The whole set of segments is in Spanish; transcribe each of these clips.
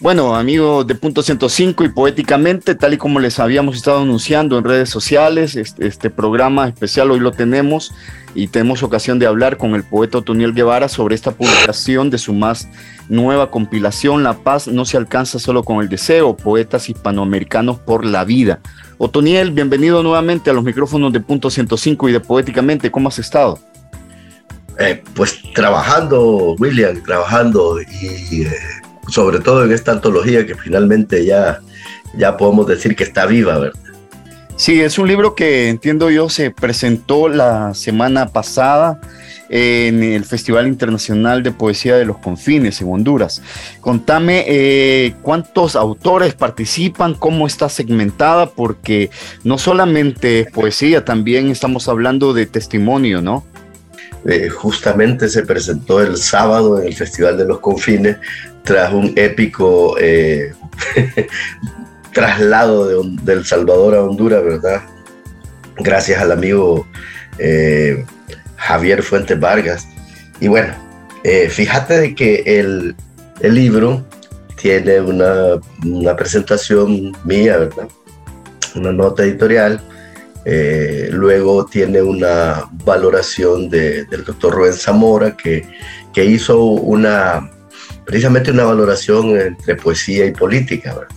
Bueno, amigos de Punto 105 y poéticamente, tal y como les habíamos estado anunciando en redes sociales, este, este, programa especial hoy lo tenemos y tenemos ocasión de hablar con el poeta Otoniel Guevara sobre esta publicación de su más nueva compilación, La paz no se alcanza solo con el deseo, poetas hispanoamericanos por la vida. Otoniel, bienvenido nuevamente a los micrófonos de Punto 105 y de Poéticamente, ¿cómo has estado? Eh, pues trabajando, William, trabajando y... Eh, sobre todo en esta antología que finalmente ya, ya podemos decir que está viva, ¿verdad? Sí, es un libro que entiendo yo se presentó la semana pasada en el Festival Internacional de Poesía de los Confines en Honduras. Contame eh, cuántos autores participan, cómo está segmentada, porque no solamente es poesía, también estamos hablando de testimonio, ¿no? Eh, justamente se presentó el sábado en el Festival de los Confines tras un épico eh, traslado de, del Salvador a Honduras, ¿verdad? Gracias al amigo eh, Javier Fuentes Vargas. Y bueno, eh, fíjate de que el, el libro tiene una, una, presentación mía, ¿verdad? Una nota editorial. luego tiene una valoración de, del doctor Rubén Zamora, que, que hizo una, precisamente una valoración entre poesía y política, ¿verdad?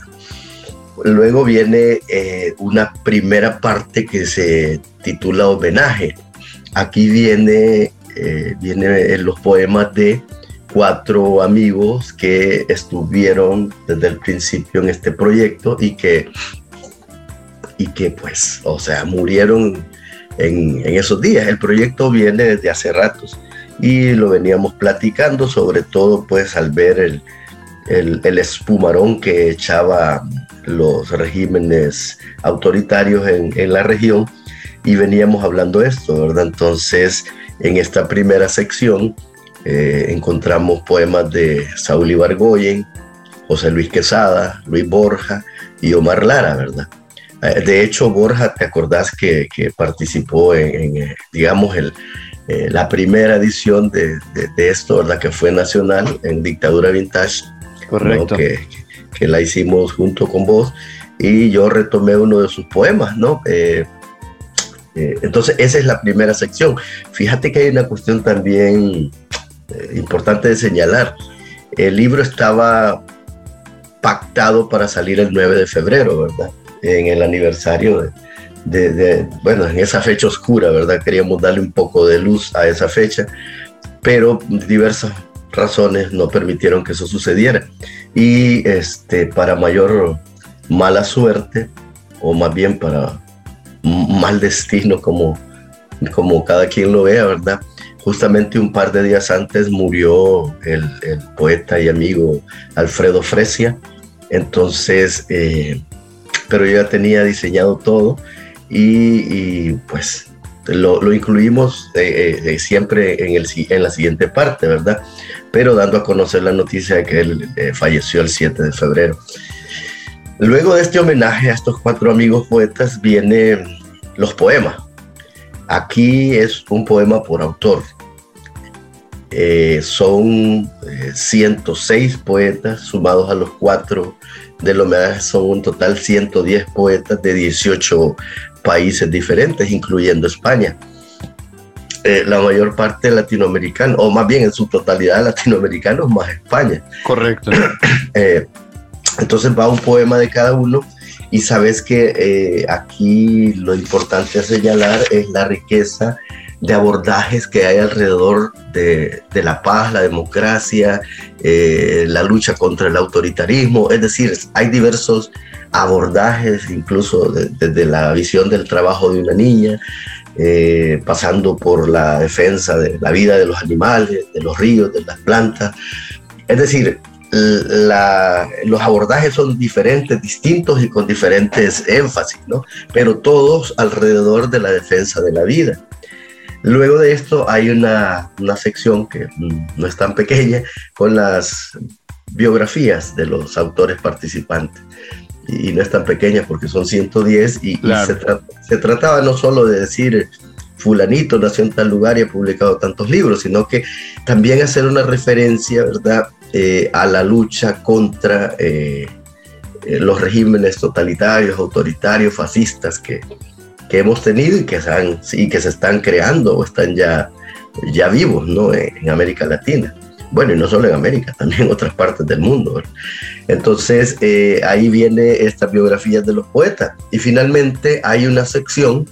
Luego viene eh, una primera parte que se titula Homenaje. Aquí viene, eh, los poemas de cuatro amigos que estuvieron desde el principio en este proyecto y que, y que pues, o sea, murieron en, en esos días. El proyecto viene desde hace ratos y lo veníamos platicando, sobre todo pues al ver el, el, espumarón que echaba los regímenes autoritarios en, en, la región y veníamos hablando esto, ¿verdad? Entonces, en esta primera sección eh, encontramos poemas de Saúl Ibargoyen, José Luis Quesada, Luis Borja y Omar Lara, ¿verdad? Eh, de hecho, Borja, ¿te acordás que, que participó en, en, digamos, el, eh, la primera edición de, de, esto, ¿verdad? Que fue nacional en Dictadura Vintage. Correcto. Que, que, la hicimos junto con vos y yo retomé uno de sus poemas, ¿no? Eh, eh, entonces, esa es la primera sección. Fíjate que hay una cuestión también importante de señalar. El libro estaba pactado para salir el 9 de febrero, ¿verdad? En el aniversario de, de, bueno, en esa fecha oscura, ¿verdad? Queríamos darle un poco de luz a esa fecha, pero diversas razones no permitieron que eso sucediera. Y este, para mayor mala suerte, o más bien para mal destino, como, como cada quien lo vea, ¿verdad? Justamente un par de días antes murió el, poeta y amigo Alfredo Fresia, entonces, eh, pero yo ya tenía diseñado todo y, pues lo, incluimos eh, eh, siempre en, el, en la siguiente parte, ¿verdad? Pero dando a conocer la noticia de que él eh, falleció el 7 de febrero. Luego de este homenaje a estos cuatro amigos poetas vienen los poemas. Aquí es un poema por autor. son 106 poetas sumados a los cuatro del homenaje, son un total 110 poetas de 18 países diferentes, incluyendo España. Eh, la mayor parte latinoamericana, o más bien en su totalidad latinoamericanos, más España. Correcto. eh, entonces va un poema de cada uno y sabes que eh, aquí lo importante a señalar es la riqueza de abordajes que hay alrededor de, de la paz, la democracia, eh, la lucha contra el autoritarismo, es decir, hay diversos abordajes, incluso desde la visión del trabajo de una niña, eh, pasando por la defensa de la vida de los animales, de los ríos, de las plantas. Es decir, los abordajes son diferentes, distintos y con diferentes énfasis, ¿no? pero todos alrededor de la defensa de la vida. Luego de esto hay una, una sección que no es tan pequeña con las biografías de los autores participantes y no es tan pequeña porque son 110 y, se, trataba no solo de decir fulanito nació en tal lugar y ha publicado tantos libros, sino que también hacer una referencia, ¿verdad?, eh, a la lucha contra eh, eh, los regímenes totalitarios, autoritarios, fascistas que, que hemos tenido y que, se y que se están creando o están ya, ya vivos, ¿no?, en América Latina bueno, y no solo en América, también en otras partes del mundo. Entonces, eh, ahí viene esta biografía de los poetas. Y finalmente hay una sección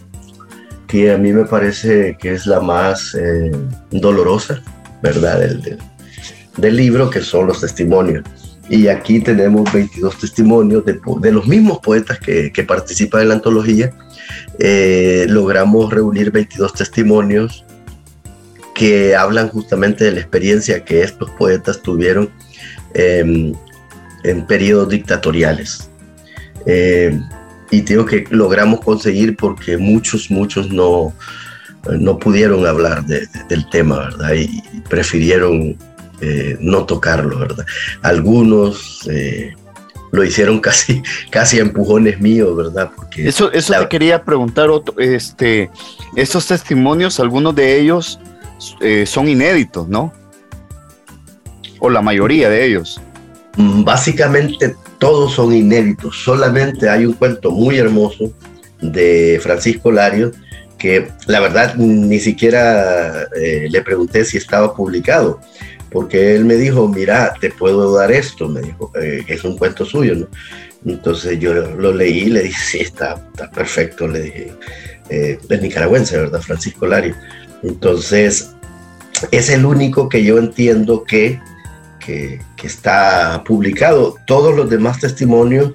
que a mí me parece que es la más eh, dolorosa, ¿verdad? Del, del, libro, que son los testimonios. Y aquí tenemos 22 testimonios de, de los mismos poetas que, que, participan en la antología. Eh, logramos reunir 22 testimonios que hablan justamente de la experiencia que estos poetas tuvieron em, en periodos dictatoriales. Em, y digo que logramos conseguir porque muchos, muchos no, no pudieron hablar del tema, ¿verdad? Y prefirieron eh, no tocarlo, ¿verdad? Algunos eh, lo hicieron casi, casi a empujones míos, ¿verdad? Porque eso eso te quería preguntar, este, estos testimonios, algunos de ellos eh, son inéditos, ¿no? O la mayoría de ellos. Mm, básicamente todos son inéditos. Solamente hay un cuento muy hermoso de Francisco Lario que la verdad ni siquiera eh, le pregunté si estaba publicado, porque él me dijo, mira, te puedo dar esto, me dijo, eh, es un cuento suyo, ¿no? Entonces yo lo leí y le dije, sí, está, perfecto, le dije, es nicaragüense, ¿verdad? Francisco Lario. Entonces, es el único que yo entiendo que, que, está publicado. Todos los demás testimonios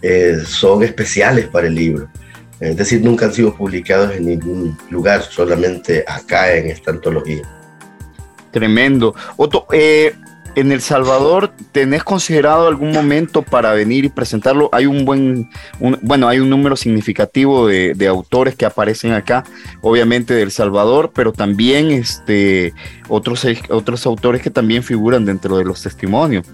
eh, son especiales para el libro. Es decir, nunca han sido publicados en ningún lugar, solamente acá en esta antología. Tremendo. Otto, eh, en El Salvador, ¿tenés considerado algún momento para venir y presentarlo? Hay un buen, bueno, hay un número significativo de, autores que aparecen acá, obviamente de El Salvador, pero también este, otros, otros autores que también figuran dentro de los testimonios.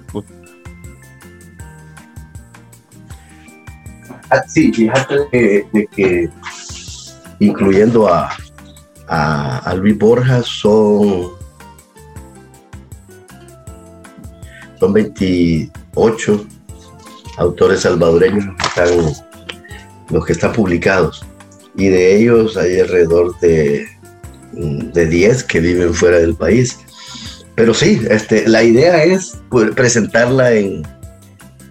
Ah, sí, fíjate que incluyendo a, a, a Luis Borja son son 28 autores salvadoreños los que están, los que están publicados y de ellos hay alrededor de, de 10 que viven fuera del país. Pero sí, este, la idea es presentarla en,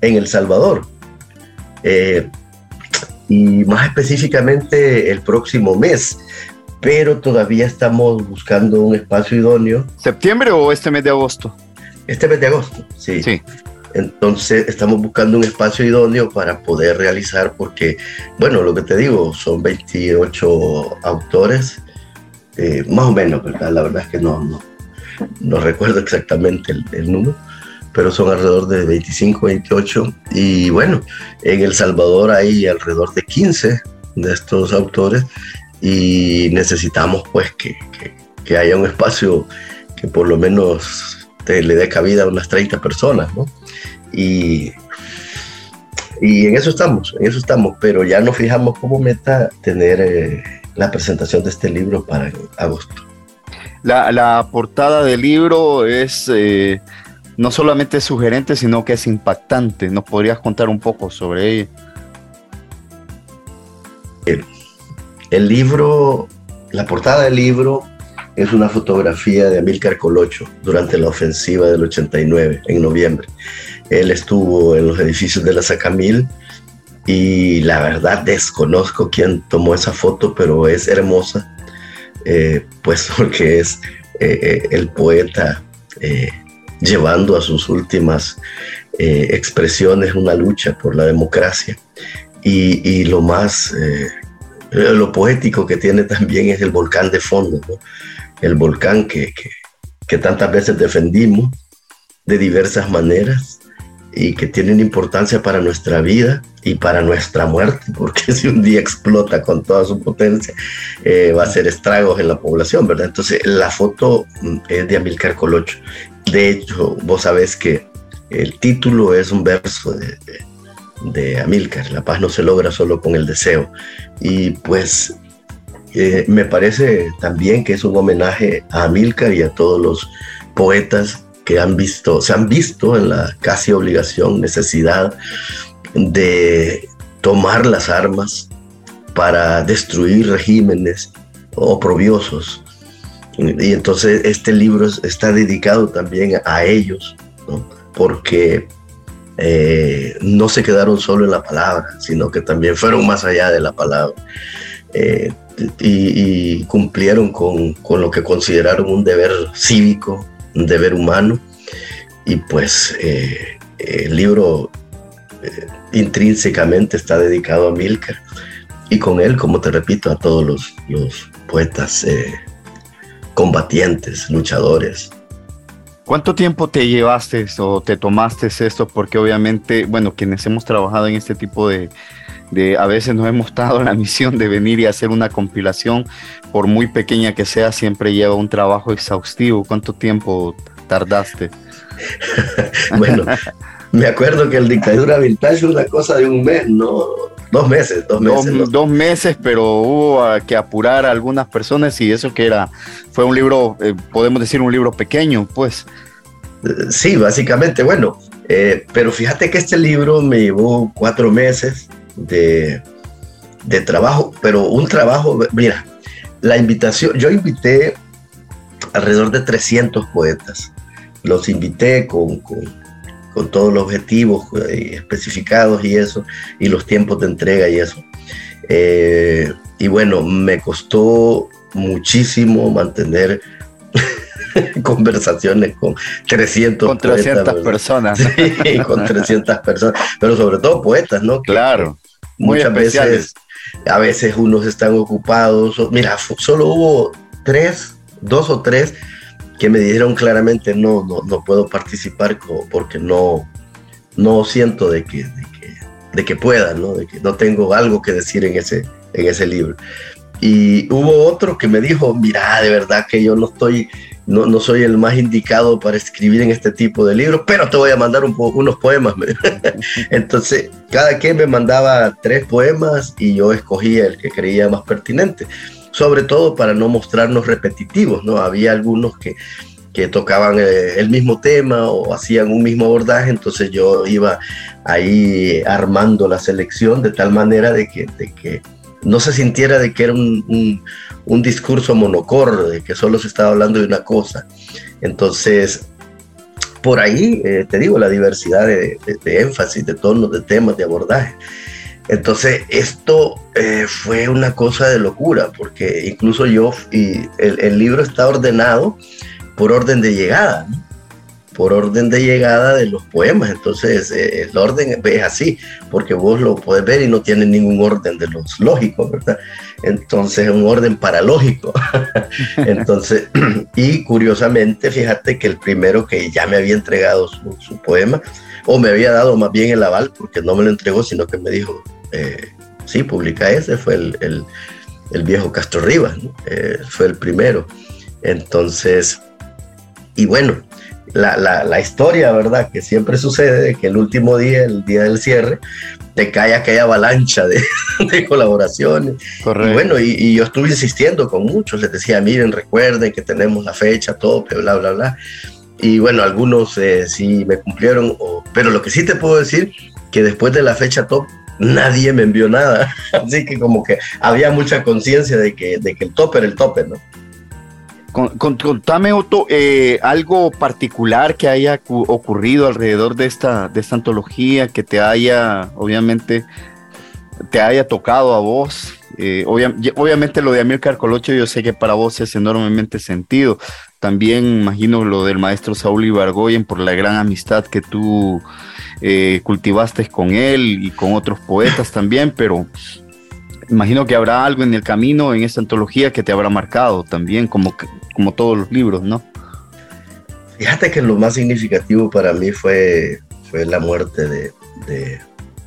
en El Salvador. Eh, y más específicamente el próximo mes, pero todavía estamos buscando un espacio idóneo. ¿Septiembre o este mes de agosto? Este mes de agosto, sí. sí. Entonces estamos buscando un espacio idóneo para poder realizar, porque, bueno, lo que te digo, son 28 autores, eh, más o menos, ¿verdad? La verdad es que no, no, no recuerdo exactamente el, número, pero son alrededor de 25, 28. Y bueno, en El Salvador hay alrededor de 15 de estos autores y necesitamos pues que, que, que haya un espacio que por lo menos este, le dé cabida a unas 30 personas, ¿no? Y, y en eso estamos, en eso estamos, pero ya nos fijamos como meta tener eh, la presentación de este libro para agosto. La, portada del libro es eh, no solamente sugerente, sino que es impactante. ¿Nos podrías contar un poco sobre ella? el libro, la portada del libro es una fotografía de Amílcar Colocho durante la ofensiva del 89, en noviembre. Él estuvo en los edificios de la Sacamil y la verdad desconozco quién tomó esa foto, pero es hermosa, eh, pues porque es eh, eh, el poeta llevando a sus últimas expresiones una lucha por la democracia. Y, y lo más, lo poético que tiene también es el volcán de fondo, ¿no? El volcán que, que, tantas veces defendimos de diversas maneras y que tienen importancia para nuestra vida y para nuestra muerte, porque si un día explota con toda su potencia, eh, va a hacer estragos en la población, ¿verdad? Entonces, la foto mm, es de Amilcar Colocho. De hecho, vos sabés que el título es un verso de, de Amilcar, la paz no se logra solo con el deseo. Y pues me parece también que es un homenaje a Amílcar y a todos los poetas que han visto, se han visto en la casi obligación, necesidad de tomar las armas para destruir regímenes oprobiosos. Y entonces este libro está dedicado también a ellos, porque eh, no se quedaron solo en la palabra, sino que también fueron más allá de la palabra. Eh, y, cumplieron con, con, lo que consideraron un deber cívico, un deber humano. Y pues eh, el libro eh, intrínsecamente está dedicado a Milker y con él, como te repito, a todos los, los poetas eh, combatientes, luchadores. ¿Cuánto tiempo te llevaste o te tomaste esto? Porque obviamente, bueno, quienes hemos trabajado en este tipo de, de, a veces nos hemos dado la misión de venir y hacer una compilación, por muy pequeña que sea, siempre lleva un trabajo exhaustivo. ¿Cuánto tiempo tardaste? bueno, me acuerdo que el dictadura vintage una cosa de un mes, no, dos meses, dos meses. Dos, meses, pero hubo que apurar a algunas personas y eso que era, fue un libro, eh, podemos decir un libro pequeño, pues. Sí, básicamente, bueno, eh, pero fíjate que este libro me llevó cuatro meses de, de trabajo, pero un trabajo, mira, la invitación, yo invité alrededor de 300 poetas, los invité con, con con todos los objetivos eh, especificados y eso, y los tiempos de entrega y eso. Eh, y bueno, me costó muchísimo mantener conversaciones con 300, con 300 personas. Sí, con 300 personas, pero sobre todo poetas, ¿no? claro. Muchas veces, a veces unos están ocupados. Mira, solo hubo tres, dos o tres que me dijeron claramente no, no, no puedo participar porque no, no siento de que, de que, pueda, ¿no? de que no tengo algo que decir en ese, en ese libro. Y hubo otro que me dijo, mira, de verdad que yo no estoy, no, no soy el más indicado para escribir en este tipo de libros, pero te voy a mandar un unos poemas. Entonces, cada quien me mandaba tres poemas y yo escogía el que creía más pertinente sobre todo para no mostrarnos repetitivos, ¿no? Había algunos que, que tocaban eh, el mismo tema o hacían un mismo abordaje, entonces yo iba ahí armando la selección de tal manera de de que no se sintiera de que era un, un, discurso monocor, de que solo se estaba hablando de una cosa. Entonces, por ahí, eh, te digo, la diversidad de, de énfasis, de tonos, de temas, de abordaje. Entonces, esto eh, fue una cosa de locura, porque incluso yo, y el, libro está ordenado por orden de llegada, por orden de llegada de los poemas. Entonces, eh, el orden es así, porque vos lo puedes ver y no tiene ningún orden de los lógicos, ¿verdad? Entonces, un orden paralógico. Entonces, y curiosamente, fíjate que el primero que ya me había entregado su, poema, o me había dado más bien el aval, porque no me lo entregó, sino que me dijo, eh, sí, publica ese, fue el, viejo Castro Rivas, eh, fue el primero. Entonces, y bueno, la, historia, ¿verdad? Que siempre sucede, que el último día, el día del cierre, te cae aquella avalancha de, colaboraciones. Correcto. Y bueno, y, yo estuve insistiendo con muchos, les decía, miren, recuerden que tenemos la fecha tope, bla, bla, bla. Y bueno, algunos eh, sí me cumplieron, pero lo que sí te puedo decir, que después de la fecha top nadie me envió nada. Así que como que había mucha conciencia de que, de que el tope era el tope, ¿no? Contame, Otto, eh, algo particular que haya ocurrido alrededor de esta, de esta antología, que te haya, obviamente, te haya tocado a vos. Eh, obviamente lo de Amir Colocho yo sé que para vos es enormemente sentido. También imagino lo del maestro Saúl Ibargoyen por la gran amistad que tú eh, cultivaste con él y con otros poetas también, pero imagino que habrá algo en el camino, en esta antología, que te habrá marcado también, como, como todos los libros, ¿no? Fíjate que lo más significativo para mí fue, fue la muerte de,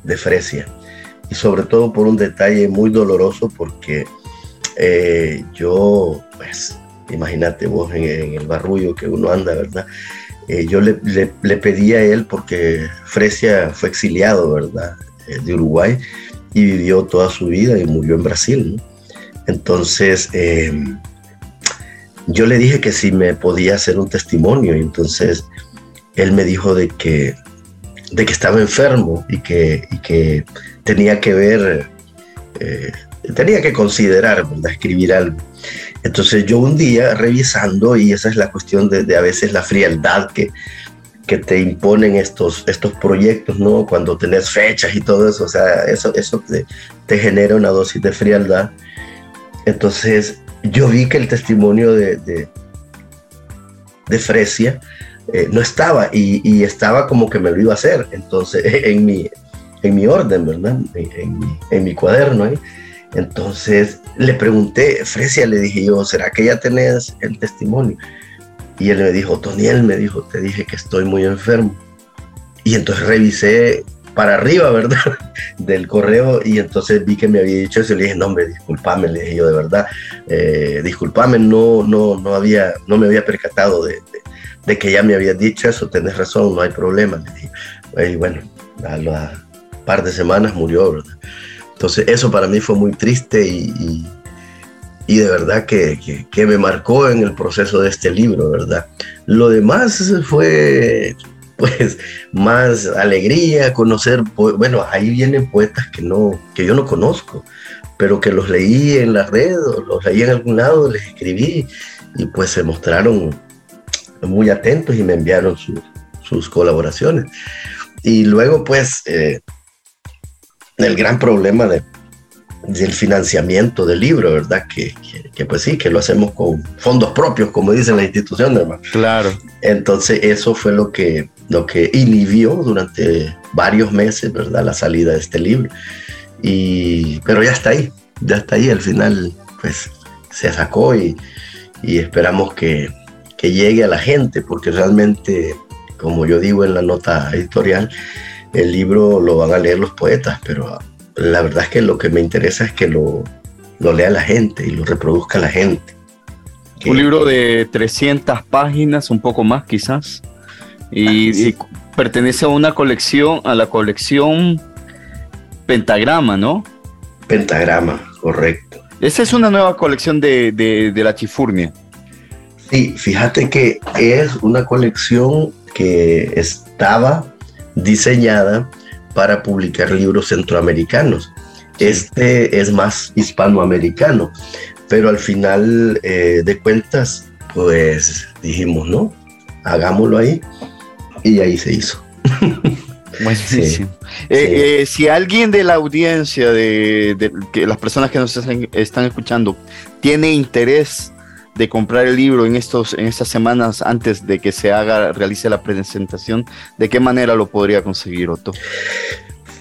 de, Fresia. Y sobre todo por un detalle muy doloroso, porque eh, yo, pues, imagínate vos en, en, el barrullo que uno anda, ¿verdad? Eh, yo le, le, pedí a él porque Fresia fue exiliado, ¿verdad? Eh, de Uruguay y vivió toda su vida y murió en Brasil. Entonces, em, yo le dije que si me podía hacer un testimonio. Y entonces, él me dijo de que, de que estaba enfermo y que, que tenía que ver, eh, tenía que considerar, ¿verdad? Escribir algo. Entonces yo un día revisando, y esa es la cuestión de, a veces la frialdad que, que te imponen estos, estos proyectos, ¿no? Cuando tenés fechas y todo eso, o sea, eso, eso te, te genera una dosis de frialdad. Entonces yo vi que el testimonio de, de, Fresia eh, no estaba y, estaba como que me lo iba a hacer, entonces en mi, en mi orden, ¿verdad? En, mi, en mi cuaderno. Entonces le pregunté, Fresia, le dije yo, ¿será que ya tenés el testimonio? Y él me dijo, Toniel, me dijo, te dije que estoy muy enfermo. Y entonces revisé para arriba, ¿verdad? Del correo y entonces vi que me había dicho eso y le dije, no, hombre, discúlpame, le dije yo de verdad, eh, no, no, no, había, no me había percatado de, que ya me habías dicho eso, tenés razón, no hay problema. Y bueno, a la par de semanas murió, ¿verdad? Entonces eso para mí fue muy triste y, de verdad que, que, me marcó en el proceso de este libro, ¿verdad? Lo demás fue pues más alegría, conocer, bueno, ahí vienen poetas que, no, que yo no conozco, pero que los leí en la red, los leí en algún lado, les escribí y pues se mostraron muy atentos y me enviaron sus colaboraciones. Y luego pues eh, el gran problema de, del financiamiento del libro, ¿verdad? Que, que, pues sí, que lo hacemos con fondos propios, como dicen las instituciones, ¿verdad? Claro. Entonces eso fue lo que, lo que inhibió durante varios meses, ¿verdad? La salida de este libro. Y, pero ya está ahí, ya está ahí, al final pues se sacó y, y esperamos que, que llegue a la gente, porque realmente, como yo digo en la nota editorial, el libro lo van a leer los poetas, pero la verdad es que lo que me interesa es que lo, lo lea la gente y lo reproduzca la gente. Un libro de 300 páginas, un poco más quizás, y, pertenece a una colección, a la colección Pentagrama, ¿no? Pentagrama, correcto. Esa es una nueva colección de, de la Chifurnia. Sí, fíjate que es una colección que estaba diseñada para publicar libros centroamericanos. Este es más hispanoamericano, pero al final eh, de cuentas, pues dijimos, no, hagámoslo ahí y ahí se hizo. Buenísimo. Eh, eh, si alguien de la audiencia, de, que las personas que nos están escuchando, tiene interés de comprar el libro en, estos, en estas semanas antes de que se haga, realice la presentación, ¿de qué manera lo podría conseguir, Otto?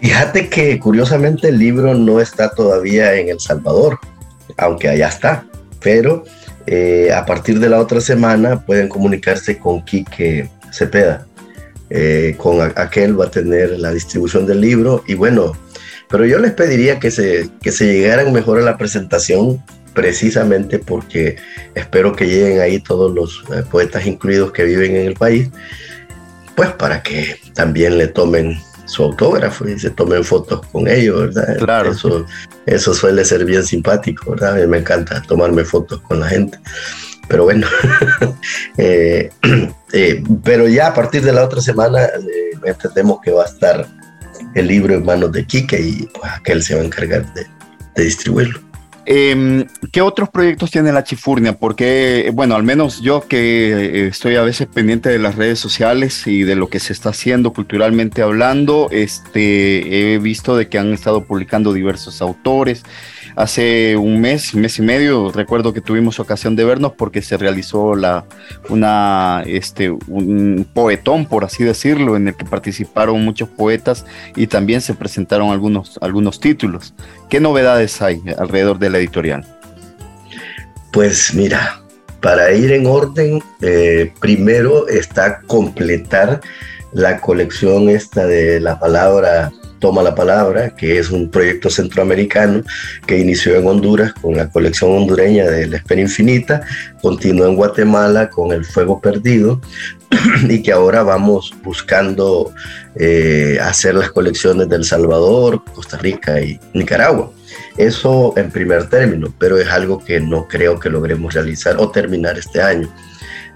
Fíjate que curiosamente el libro no está todavía en El Salvador, aunque allá está, pero eh, a partir de la otra semana pueden comunicarse con Quique Cepeda. Eh, con aquel va a tener la distribución del libro y bueno, pero yo les pediría que se, que se llegaran mejor a la presentación precisamente porque espero que lleguen ahí todos los eh, poetas incluidos que viven en el país, pues para que también le tomen su autógrafo y se tomen fotos con ellos, ¿verdad? Claro. Eso, eso suele ser bien simpático, ¿verdad? A mí me encanta tomarme fotos con la gente. Pero bueno, eh, eh, pero ya a partir de la otra semana entendemos que va a estar el libro en manos de Quique y pues aquel se va a encargar de distribuirlo. Em, ¿Qué otros proyectos tiene la Chifurnia? Porque, bueno, al menos yo que eh, estoy a veces pendiente de las redes sociales y de lo que se está haciendo culturalmente hablando, este, he visto de que han estado publicando diversos autores hace un mes, mes y medio, recuerdo que tuvimos ocasión de vernos porque se realizó la, una, este, un poetón, por así decirlo, en el que participaron muchos poetas y también se presentaron algunos, algunos títulos. ¿Qué novedades hay alrededor de la editorial? Pues mira, para ir en orden, eh, primero está completar la colección esta de la palabra Toma la Palabra, que es un proyecto centroamericano que inició en Honduras con la colección hondureña de La Espera Infinita, continuó en Guatemala con El Fuego Perdido y que ahora vamos buscando eh, hacer las colecciones de El Salvador, Costa Rica y Nicaragua. Eso en primer término, pero es algo que no creo que logremos realizar o terminar este año.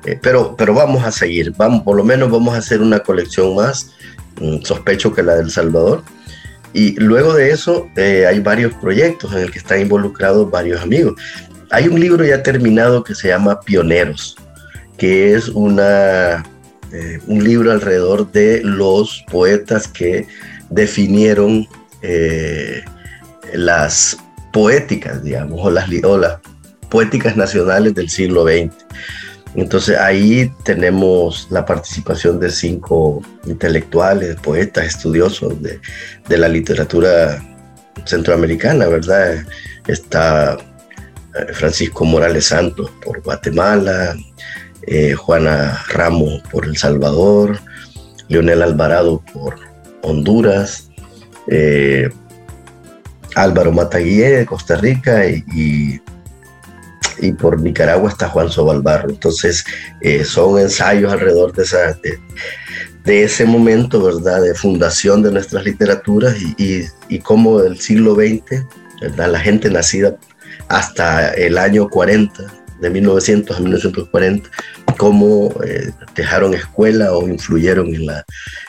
Eh, pero, pero vamos a seguir, vamos, por lo menos vamos a hacer una colección más, sospecho que la del Salvador. Y luego de eso eh, hay varios proyectos en el que están involucrados varios amigos. Hay un libro ya terminado que se llama Pioneros, que es una, eh, un libro alrededor de los poetas que definieron las poéticas, digamos, o las, poéticas nacionales del siglo XX. Entonces ahí tenemos la participación de cinco intelectuales, poetas, estudiosos de, la literatura centroamericana, ¿verdad? Está eh, Francisco Morales Santos por Guatemala, eh, Juana Ramos por El Salvador, Leonel Alvarado por Honduras, eh, Álvaro Mataguille de Costa Rica y, por Nicaragua está Juan Sobalbarro. Entonces, eh, son ensayos alrededor de, esa, de, ese momento, ¿verdad?, de fundación de nuestras literaturas y, y, cómo del siglo XX, ¿verdad?, la gente nacida hasta el año 40, de 1900 a 1940, cómo eh, dejaron escuela o influyeron en, la,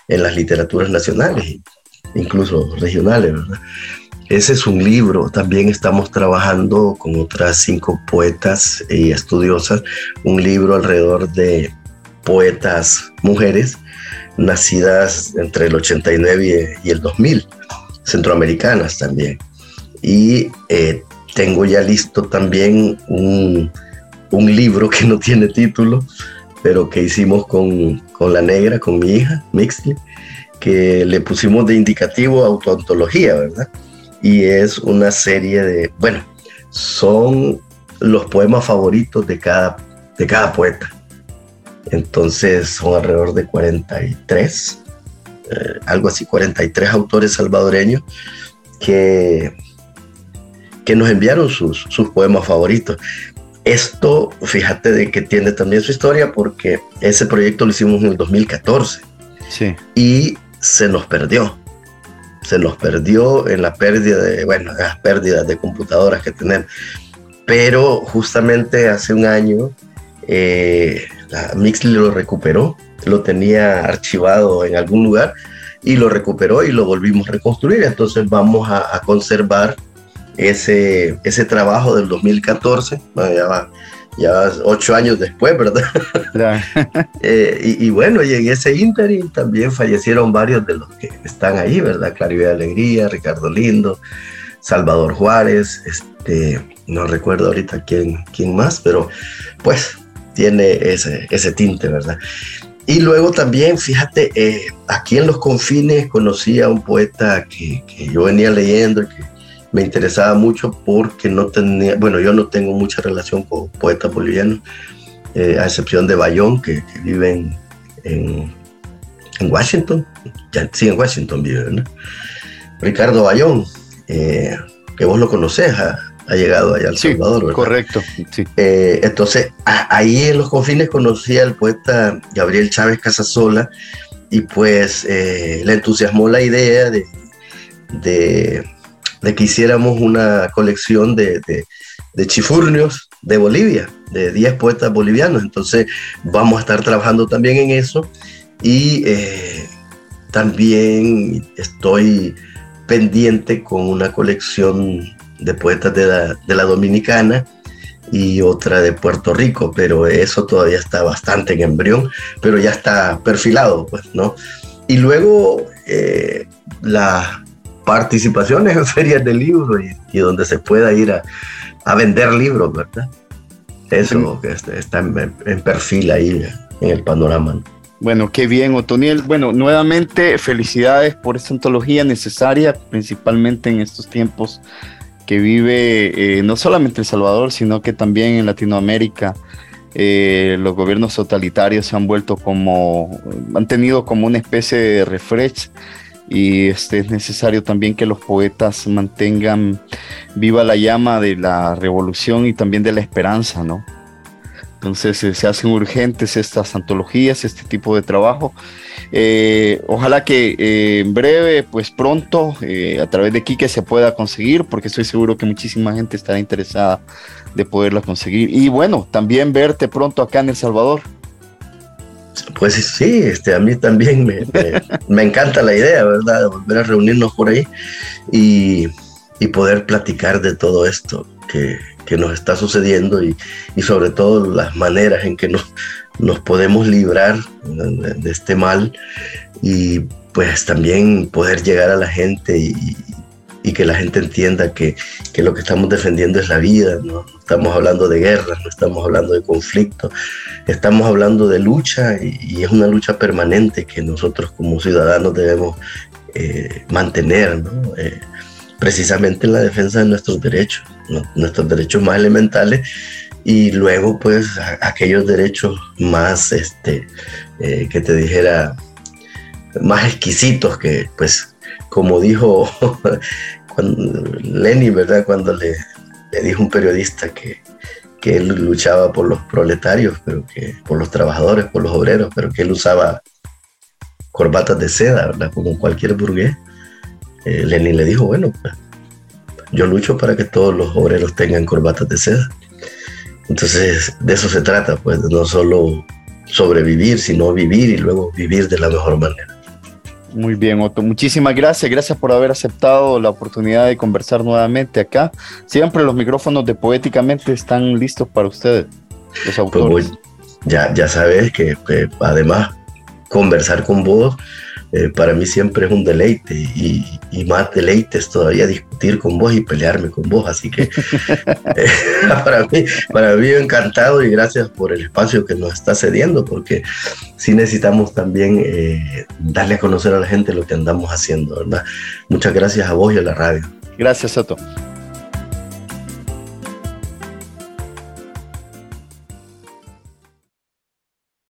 en las literaturas nacionales, incluso regionales. Ese es un libro. También estamos trabajando con otras cinco poetas y estudiosas, un libro alrededor de poetas mujeres nacidas entre el 89 y el 2000, centroamericanas también. Y eh, tengo ya listo también un, libro que no tiene título, pero que hicimos con, con la negra, con mi hija, Mixley, que le pusimos de indicativo autoantología, ¿verdad? Y es una serie de, bueno, son los poemas favoritos de cada, de cada poeta. Entonces son alrededor de 43, eh, algo así, 43 autores salvadoreños que, que nos enviaron sus, sus poemas favoritos. Esto, fíjate de que tiene también su historia porque ese proyecto lo hicimos en el 2014 sí. y se nos perdió se nos perdió en la pérdida de, bueno, las pérdidas de computadoras que tenemos. Pero justamente hace un año, eh, la Mixly lo recuperó, lo tenía archivado en algún lugar y lo recuperó y lo volvimos a reconstruir. Entonces vamos a, conservar ese, ese trabajo del 2014, ya va ya ocho años después, ¿verdad? Eh, y, bueno, y en ese interim también fallecieron varios de los que están ahí, ¿verdad? Claribel Alegría, Ricardo Lindo, Salvador Juárez, este, no recuerdo ahorita quién, quién más, pero pues tiene ese, ese tinte, ¿verdad? Y luego también, fíjate, eh, aquí en los confines conocí a un poeta que, que yo venía leyendo y que me interesaba mucho porque no tenía, bueno, yo no tengo mucha relación con poetas bolivianos, eh, a excepción de Bayón, que, vive en, en, Washington, ya, sí, en Washington vive, ¿no? Ricardo Bayón, eh, que vos lo conocés, ha, llegado allá al Salvador, ¿verdad? Correcto, sí. Eh, entonces, ahí en los confines conocí al poeta Gabriel Chávez Casasola y pues le entusiasmó la idea de, de de que hiciéramos una colección de, de, chifurnios de Bolivia, de 10 poetas bolivianos. Entonces vamos a estar trabajando también en eso y eh, también estoy pendiente con una colección de poetas de la, de la, Dominicana y otra de Puerto Rico, pero eso todavía está bastante en embrión, pero ya está perfilado, pues, ¿no? Y luego eh, la, participaciones en ferias de libros y, donde se pueda ir a, vender libros, ¿verdad? Eso que está en, perfil ahí en el panorama. Bueno, qué bien, Otoniel. Bueno, nuevamente felicidades por esta antología necesaria, principalmente en estos tiempos que vive eh, no solamente El Salvador, sino que también en Latinoamérica. Eh, los gobiernos totalitarios se han vuelto como, han tenido como una especie de refresh y este, es necesario también que los poetas mantengan viva la llama de la revolución y también de la esperanza, ¿no? Entonces eh, se hacen urgentes estas antologías, este tipo de trabajo. Eh, ojalá que eh, en breve, pues pronto, a través de Quique se pueda conseguir, porque estoy seguro que muchísima gente estará interesada de poderla conseguir. Y bueno, también verte pronto acá en El Salvador. Pues sí, este, a mí también me, me, encanta la idea, ¿verdad? De volver a reunirnos por ahí y, y poder platicar de todo esto que, que nos está sucediendo y, y, sobre todo las maneras en que nos, nos podemos librar de, este mal y pues también poder llegar a la gente y, y que la gente entienda que, que, lo que estamos defendiendo es la vida, no estamos hablando de guerras, no estamos hablando de conflicto, estamos hablando de lucha y, es una lucha permanente que nosotros como ciudadanos debemos eh, mantener, ¿no? eh, precisamente en la defensa de nuestros derechos, nuestros derechos más elementales y luego pues aquellos derechos más, este, eh, que te dijera, más exquisitos que pues como dijo Lenny, ¿verdad? Cuando le, dijo un periodista que, que él luchaba por los proletarios, pero que por los trabajadores, por los obreros, pero que él usaba corbatas de seda, ¿verdad? Como cualquier burgués. Eh, Lenin le dijo, bueno, pues, yo lucho para que todos los obreros tengan corbatas de seda. Entonces, de eso se trata, pues, no solo sobrevivir, sino vivir y luego vivir de la mejor manera. Muy bien, Otto. Muchísimas gracias. Gracias por haber aceptado la oportunidad de conversar nuevamente acá. Siempre los micrófonos de Poéticamente están listos para ustedes, los pues autores. ya, ya sabes que, que además conversar con vos eh, para mí siempre es un deleite y, más deleite es todavía discutir con vos y pelearme con vos. Así que eh, para, mí, para mí encantado y gracias por el espacio que nos está cediendo porque sí necesitamos también eh, darle a conocer a la gente lo que andamos haciendo, ¿verdad? Muchas gracias a vos y a la radio. Gracias, Soto.